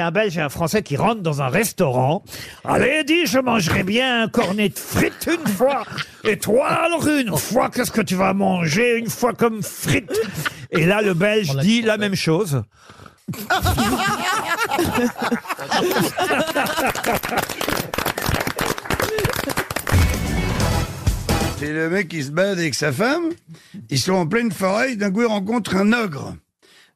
c'est un Belge et un Français qui rentrent dans un restaurant. Allez, dis, je mangerai bien un cornet de frites une fois. Et toi, alors une fois, qu'est-ce que tu vas manger une fois comme frites? Et là, le Belge dit la même chose. C'est le mec qui se balade avec sa femme. Ils sont en pleine forêt. D'un coup, ils rencontrent un ogre.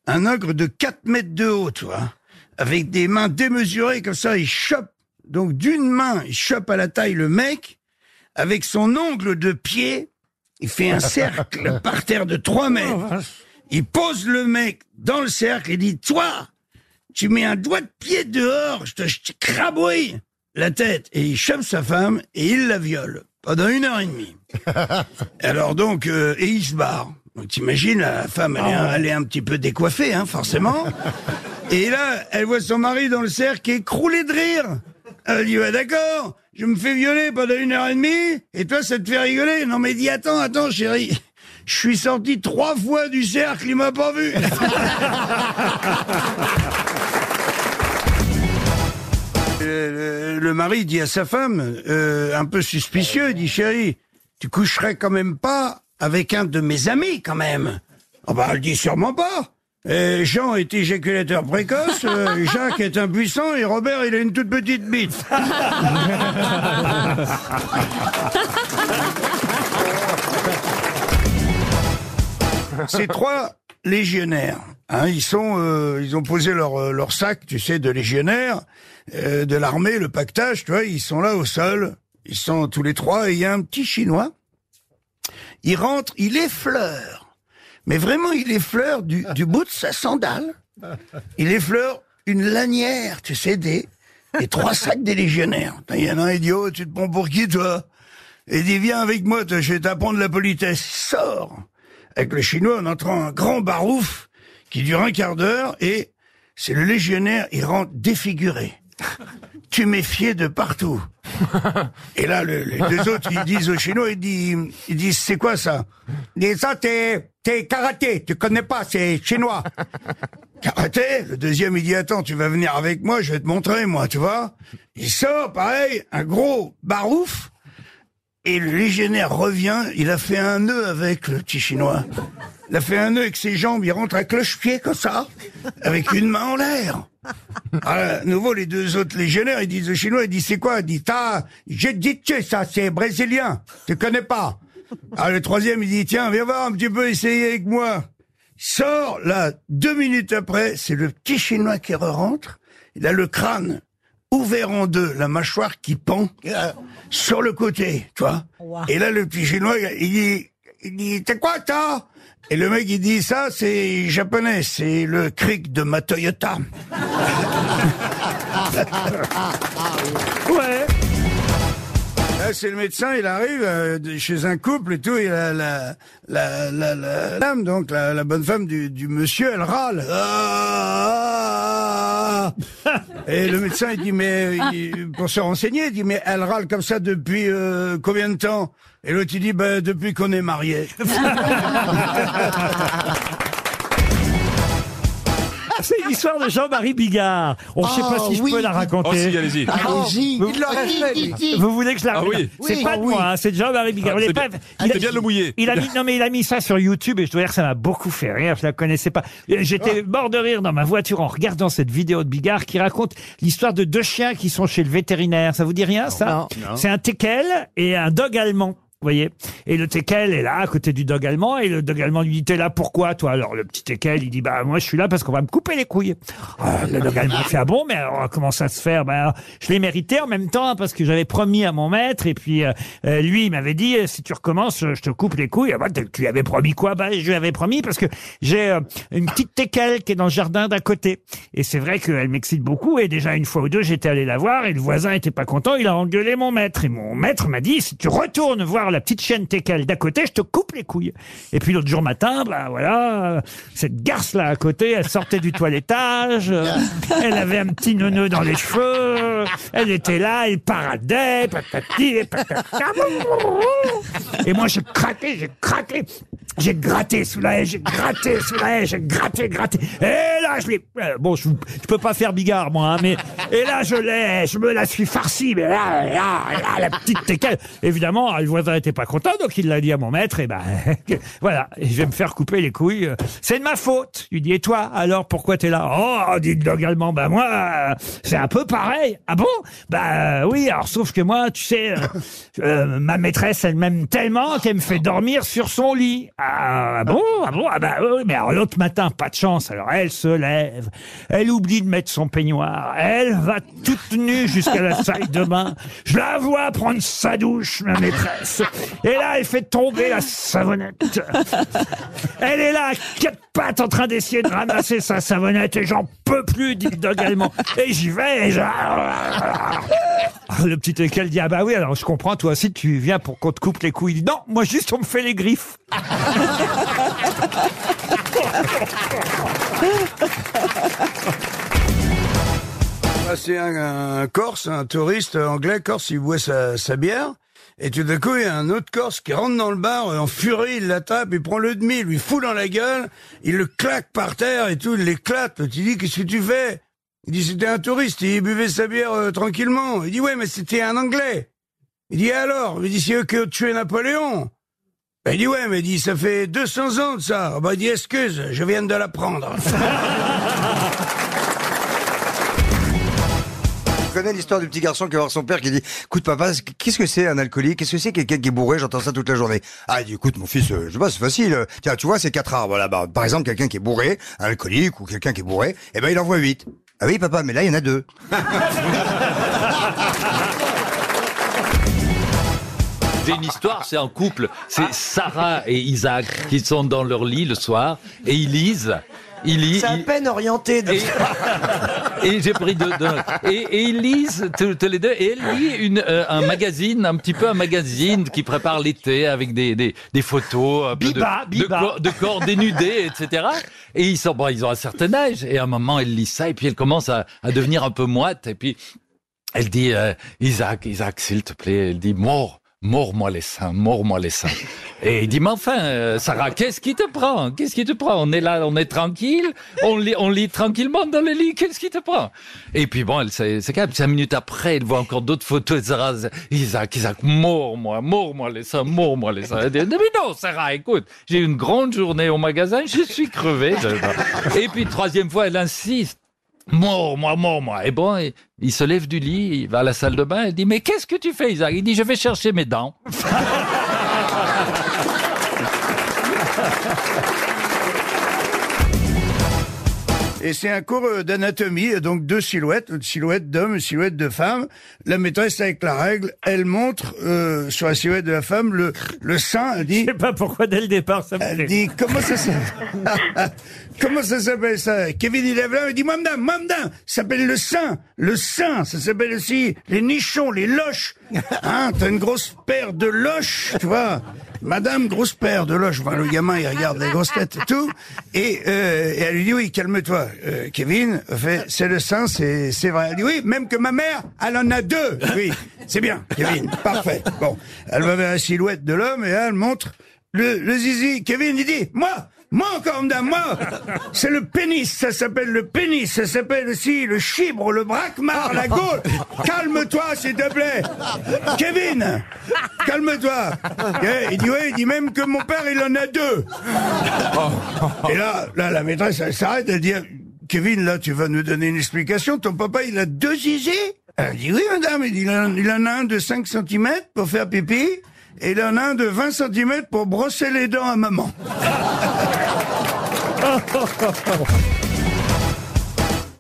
Un ogre de 4 mètres de haut, tu vois. Avec des mains démesurées comme ça. Il chope. Donc, d'une main, il chope à la taille le mec. Avec son ongle de pied, il fait un cercle par terre de 3 mètres. Il pose le mec dans le cercle et dit, toi, tu mets un doigt de pied dehors, je te, je te crabouille la tête. Et il chope sa femme et il la viole pendant une heure et demie. Alors donc, euh, et il se barre. Donc t'imagines, la femme, elle est, un, elle est un petit peu décoiffée, hein, forcément. Et là, elle voit son mari dans le cercle écroulé de rire. Elle dit, ouais, d'accord, je me fais violer pendant une heure et demie, et toi, ça te fait rigoler. Non, mais dis, attends, attends, chérie. Je suis sorti trois fois du cercle, il m'a pas vu. Euh, le, le mari dit à sa femme, euh, un peu suspicieux, il dit chérie, tu coucherais quand même pas avec un de mes amis quand même. Ah bah elle dit sûrement pas. Et Jean est éjaculateur précoce, euh, Jacques est impuissant et Robert il a une toute petite bite. Ces trois légionnaires, hein, ils sont, euh, ils ont posé leur euh, leur sac, tu sais, de légionnaires euh, de l'armée, le pactage, tu vois, ils sont là au sol, ils sont tous les trois, et il y a un petit chinois, il rentre, il effleure, mais vraiment il effleure du, bout de sa sandale, il effleure une lanière, tu sais, des, des trois sacs des légionnaires. Il y en a un idiot, tu te prends pour qui toi? Et il dit viens avec moi, je vais t'apprendre la politesse. Il sort avec le chinois en entrant un grand barouf qui dure un quart d'heure et c'est le légionnaire, il rentre défiguré. Tu méfiais de partout. Et là, le- les deux autres, ils disent au chinois, ils disent, ils disent, c'est quoi ça? Ils disent, ça, t'es, t'es karaté, tu connais pas, c'est chinois. Karaté? Le deuxième, il dit, attends, tu vas venir avec moi, je vais te montrer, moi, tu vois. Il sort, pareil, un gros barouf, et le légionnaire revient, il a fait un nœud avec le petit chinois. Il a fait un nœud avec ses jambes, il rentre à cloche-pied comme ça, avec une main en l'air. À nouveau, les deux autres légionnaires, ils disent au chinois, ils disent, c'est quoi? Il dit, t'as, j'ai dit, ça, c'est brésilien. Tu connais pas? Ah, le troisième, il dit, tiens, viens voir un petit peu essayer avec moi. Sort, là, deux minutes après, c'est le petit chinois qui rentre. Il a le crâne ouvert en deux, la mâchoire qui pend euh, sur le côté, tu vois. Et là, le petit chinois, il dit, il dit, c'est quoi ça? Et le mec, il dit, ça, c'est japonais, c'est le cric de ma Toyota. Ouais. Là, c'est le médecin, il arrive euh, chez un couple et tout, et la, la, la, la, la dame, donc la, la bonne femme du, du monsieur, elle râle. Ah, ah, ah. et le médecin, il dit, mais il- pour se renseigner, il dit, mais elle râle comme ça depuis euh, combien de temps? Et l'autre, il dit, ben, depuis qu'on est mariés. C'est l'histoire de Jean-Marie Bigard. On ne sait pas si je peux la Oh raconter. si, allez-y. Allez-y. Vous- Il l'aurait fait, lui. Vous voulez que je la Ah raconte oui. C'est Oui. pas de Ah oui. moi, hein, c'est de Jean-Marie Bigard. Ah, Vous c'est bien. il a- C'est bien de le mouiller. Il a mis, non mais il a mis ça sur YouTube et je dois dire que ça m'a beaucoup fait rire. Je la connaissais pas. Et J'étais Ah. mort de rire dans ma voiture en regardant cette vidéo de Bigard qui raconte l'histoire de deux chiens qui sont chez le vétérinaire. Ça vous dit rien ça C'est un teckel et un dog allemand. Voyez Et le teckel est là, à côté du dog allemand, et le dog allemand lui dit, t'es là pourquoi, toi? Alors le petit teckel, il dit, bah moi je suis là parce qu'on va me couper les couilles. Ah, le dog allemand fait, ah bon, mais alors comment ça se fait? Bah je l'ai mérité en même temps, parce que j'avais promis à mon maître, et puis euh, euh, lui, il m'avait dit, si tu recommences, je te coupe les couilles. Ah, bah, tu lui avais promis quoi? Bah je lui avais promis, parce que j'ai euh, une petite teckel qui est dans le jardin d'à côté. Et c'est vrai qu'elle m'excite beaucoup, et déjà une fois ou deux, j'étais allé la voir, et le voisin était pas content, il a engueulé mon maître. Et mon maître m'a dit, si tu retournes voir la petite chienne teckel d'à côté, je te coupe les couilles. Et puis l'autre jour matin, bah voilà, cette garce-là à côté, elle sortait du toilettage, euh, elle avait un petit neuneu dans les cheveux, elle était là, elle paradait, patati patata. Et moi j'ai craqué, j'ai craqué. J'ai gratté sous la haie, j'ai gratté sous la haie, j'ai gratté, gratté. Et là, je l'ai... euh, Bon, je, je peux pas faire bigard, moi, hein, mais... Et là, je l'ai, je me la suis farci, mais là, là, là, la petite teckel. Évidemment, le voisin était pas content, donc il l'a dit à mon maître, et ben, voilà, je vais me faire couper les couilles. C'est de ma faute. Il dit, et toi, alors, pourquoi t'es là? Oh, dit le allemand, bah moi, euh, c'est un peu pareil. Ah bon? Bah oui, alors, sauf que moi, tu sais, euh, euh, ma maîtresse, elle m'aime tellement qu'elle me fait dormir sur son lit. Ah bon, ah bon, ah bah oui, mais alors l'autre matin, pas de chance. Alors elle se lève, elle oublie de mettre son peignoir, elle va toute nue jusqu'à la salle de bain. Je la vois prendre sa douche, ma maîtresse. Et là, elle fait tomber la savonnette. Elle est là, quatre pattes, en train d'essayer de ramasser sa savonnette, et j'en peux plus, dit le dog allemand. Et j'y vais, et je... Ah, Le petit équel dit, ah bah oui, alors je comprends, toi aussi, tu viens pour qu'on te coupe les couilles. Il dit, non, moi juste, on me fait les griffes. Ah, c'est un, Corse, un touriste anglais Corse, il boit sa, sa bière. Et tout d'un coup, il y a un autre Corse qui rentre dans le bar, en furie, il l'attrape, il prend le demi, il lui fout dans la gueule, il le claque par terre et tout, il l'éclate. Tu dis, qu'est-ce que tu fais? Il dit, c'était un touriste, il buvait sa bière euh, tranquillement. Il dit, ouais, mais c'était un Anglais. Il dit, alors? Il dit, c'est eux qui ont tué Napoléon. Ben, il dit, ouais, mais il dit, ça fait 200 ans de ça. Ben, il dit, excuse, je viens de l'apprendre. Je connais l'histoire du petit garçon qui va voir son père qui dit écoute papa qu'est-ce que c'est un alcoolique? Qu'est-ce que c'est quelqu'un qui est bourré? J'entends ça toute la journée ah il dit écoute mon fils euh, je sais pas c'est facile tiens tu vois c'est quatre arbres là-bas par exemple quelqu'un qui est bourré un alcoolique ou quelqu'un qui est bourré eh ben il en voit huit ah oui papa mais là il y en a deux J'ai une histoire, c'est un couple, c'est Sarah et Isaac qui sont dans leur lit le soir et ils lisent. Ils lisent. C'est à ils- peine orienté. de- Et, j'ai pris deux, deux. Et, et ils lisent tous tous les deux. Et elle lit une, euh, un magazine, un petit peu un magazine qui prépare l'été avec des, des, des photos un peu de- Biba, de, Biba. corps, de corps dénudés, etc. Et ils sont, bon, ils ont un certain âge. Et à un moment, elle lit ça et puis elle commence à, à devenir un peu moite. Et puis elle dit, euh, Isaac, Isaac, s'il te plaît, elle dit, mort. Mords-moi les seins, mords-moi les seins. Et il dit, mais enfin, euh, Sarah, qu'est-ce qui te prend? Qu'est-ce qui te prend? On est là, on est tranquille, on lit, on lit tranquillement dans le lit, qu'est-ce qui te prend? Et puis bon, elle c'est calme. Cinq minutes après, elle voit encore d'autres photos de Sarah. Isaac, Isaac, mords-moi, mords-moi les seins, mords-moi les seins. Elle dit, mais non, Sarah, écoute, j'ai eu une grande journée au magasin, je suis crevé. Et puis, troisième fois, elle insiste. Mort, moi, mort, moi. Et bon, il, se lève du lit, il va à la salle de bain, il dit, mais qu'est-ce que tu fais, Isaac? Il dit, je vais chercher mes dents. Et c'est un cours euh, d'anatomie, donc deux silhouettes, une silhouette d'homme, une silhouette de femme. La maîtresse avec la règle, elle montre euh, sur la silhouette de la femme le, le sein, elle dit, Je sais pas pourquoi dès le départ ça me elle plaît. dit, comment ça s'appelle Comment ça s'appelle ça Kevin il lève là, il dit, moi madame, ça s'appelle le sein, le sein, ça s'appelle aussi les nichons, les loches. Hein, t'as une grosse paire de loches, tu vois Madame, grosse paire de loches. Enfin, le gamin, il regarde les grosses têtes et tout. Et, euh, elle lui dit, oui, calme-toi. Euh, Kevin, fait, c'est le sein, c'est, c'est vrai. Elle dit, oui, même que ma mère, elle en a deux. Oui, c'est bien, Kevin. Parfait. Bon. Elle va vers la silhouette de l'homme et elle montre le, le zizi. Kevin, il dit, moi, moi encore, madame, moi, c'est le pénis, ça s'appelle le pénis, ça s'appelle aussi le chibre, le braquemar, la gaule. Calme-toi, s'il te plaît. Kevin, calme-toi. Eh, Il dit, ouais, il dit même que mon père, il en a deux. Et là, là, la maîtresse, elle s'arrête, elle dit, Kevin, là, tu vas nous donner une explication. Ton papa, il a deux zizis Elle dit, oui, madame. Il, en, il en a un de 5 cm pour faire pipi. Et il en a un de 20 cm pour brosser les dents à maman. ハハハハ。